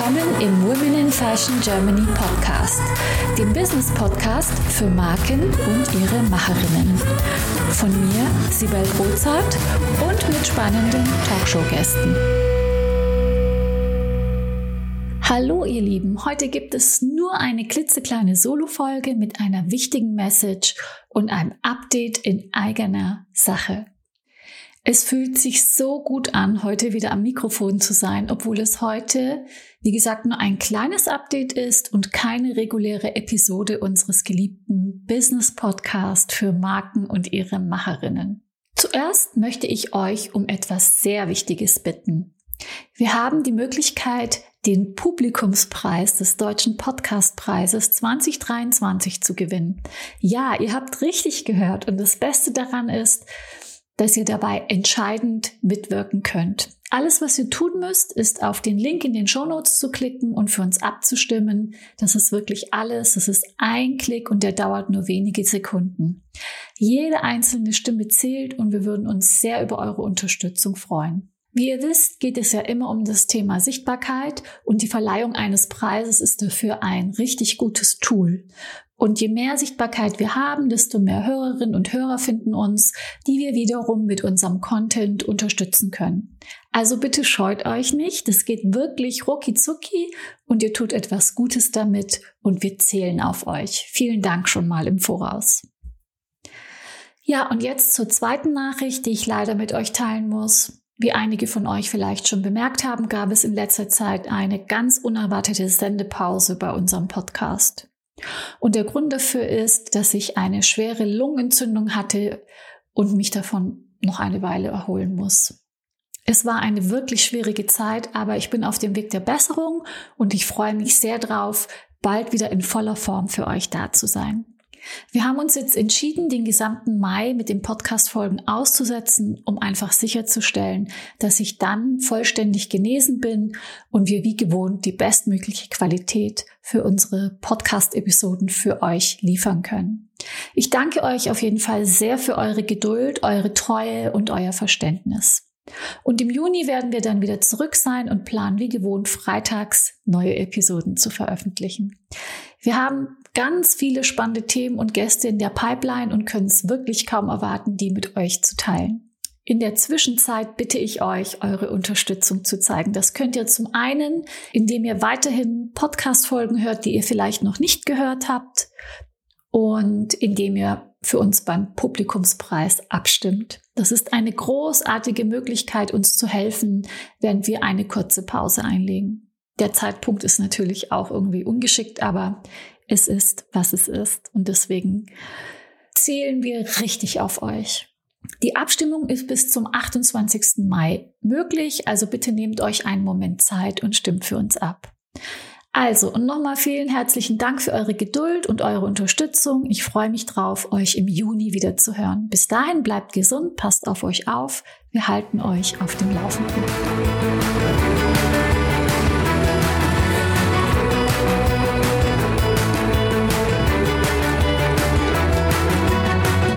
willkommen im Women in Fashion Germany Podcast, dem Business Podcast für Marken und ihre Macherinnen. Von mir, Sibel Rozart und mit spannenden Talkshow-Gästen. Hallo ihr Lieben, heute gibt es nur eine klitzekleine Solo-Folge mit einer wichtigen Message und einem Update in eigener Sache. Es fühlt sich so gut an, heute wieder am Mikrofon zu sein, obwohl es heute, wie gesagt, nur ein kleines Update ist und keine reguläre Episode unseres geliebten Business Podcast für Marken und ihre Macherinnen. Zuerst möchte ich euch um etwas sehr Wichtiges bitten. Wir haben die Möglichkeit, den Publikumspreis des Deutschen Podcastpreises 2023 zu gewinnen. Ja, ihr habt richtig gehört und das Beste daran ist, dass ihr dabei entscheidend mitwirken könnt. Alles, was ihr tun müsst, ist auf den Link in den Show Notes zu klicken und für uns abzustimmen. Das ist wirklich alles. Das ist ein Klick und der dauert nur wenige Sekunden. Jede einzelne Stimme zählt und wir würden uns sehr über eure Unterstützung freuen. Wie ihr wisst, geht es ja immer um das Thema Sichtbarkeit und die Verleihung eines Preises ist dafür ein richtig gutes Tool. Und je mehr Sichtbarkeit wir haben, desto mehr Hörerinnen und Hörer finden uns, die wir wiederum mit unserem Content unterstützen können. Also bitte scheut euch nicht, es geht wirklich rucki und ihr tut etwas Gutes damit und wir zählen auf euch. Vielen Dank schon mal im Voraus. Ja, und jetzt zur zweiten Nachricht, die ich leider mit euch teilen muss. Wie einige von euch vielleicht schon bemerkt haben, gab es in letzter Zeit eine ganz unerwartete Sendepause bei unserem Podcast. Und der Grund dafür ist, dass ich eine schwere Lungenentzündung hatte und mich davon noch eine Weile erholen muss. Es war eine wirklich schwierige Zeit, aber ich bin auf dem Weg der Besserung und ich freue mich sehr drauf, bald wieder in voller Form für euch da zu sein. Wir haben uns jetzt entschieden, den gesamten Mai mit den Podcast-Folgen auszusetzen, um einfach sicherzustellen, dass ich dann vollständig genesen bin und wir wie gewohnt die bestmögliche Qualität für unsere Podcast-Episoden für euch liefern können. Ich danke euch auf jeden Fall sehr für eure Geduld, eure Treue und euer Verständnis. Und im Juni werden wir dann wieder zurück sein und planen wie gewohnt freitags neue Episoden zu veröffentlichen. Wir haben ganz viele spannende Themen und Gäste in der Pipeline und können es wirklich kaum erwarten, die mit euch zu teilen. In der Zwischenzeit bitte ich euch, eure Unterstützung zu zeigen. Das könnt ihr zum einen, indem ihr weiterhin Podcast-Folgen hört, die ihr vielleicht noch nicht gehört habt und indem ihr für uns beim Publikumspreis abstimmt. Das ist eine großartige Möglichkeit, uns zu helfen, während wir eine kurze Pause einlegen. Der Zeitpunkt ist natürlich auch irgendwie ungeschickt, aber es ist, was es ist. Und deswegen zählen wir richtig auf euch. Die Abstimmung ist bis zum 28. Mai möglich, also bitte nehmt euch einen Moment Zeit und stimmt für uns ab. Also, und nochmal vielen herzlichen Dank für eure Geduld und eure Unterstützung. Ich freue mich drauf, euch im Juni wieder zu hören. Bis dahin bleibt gesund, passt auf euch auf. Wir halten euch auf dem Laufenden.